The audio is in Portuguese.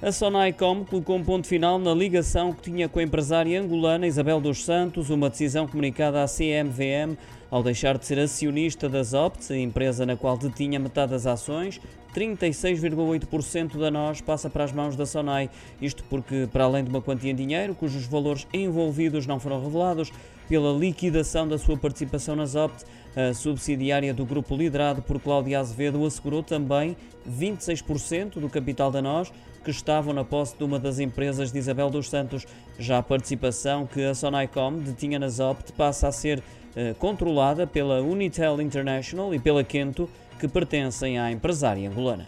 A Sonaicom colocou um ponto final na ligação que tinha com a empresária angolana Isabel dos Santos, uma decisão comunicada à CMVM ao deixar de ser acionista da Zopt, empresa na qual detinha metade das ações. 36,8% da nós passa para as mãos da Sonai. Isto porque, para além de uma quantia em dinheiro, cujos valores envolvidos não foram revelados, pela liquidação da sua participação na Zopt, a subsidiária do grupo liderado por Cláudia Azevedo assegurou também 26% do capital da nós que estavam na posse de uma das empresas de Isabel dos Santos. Já a participação que a Sonaicom detinha na Zopt passa a ser controlada pela Unitel International e pela Quento, que pertencem à empresária angolana.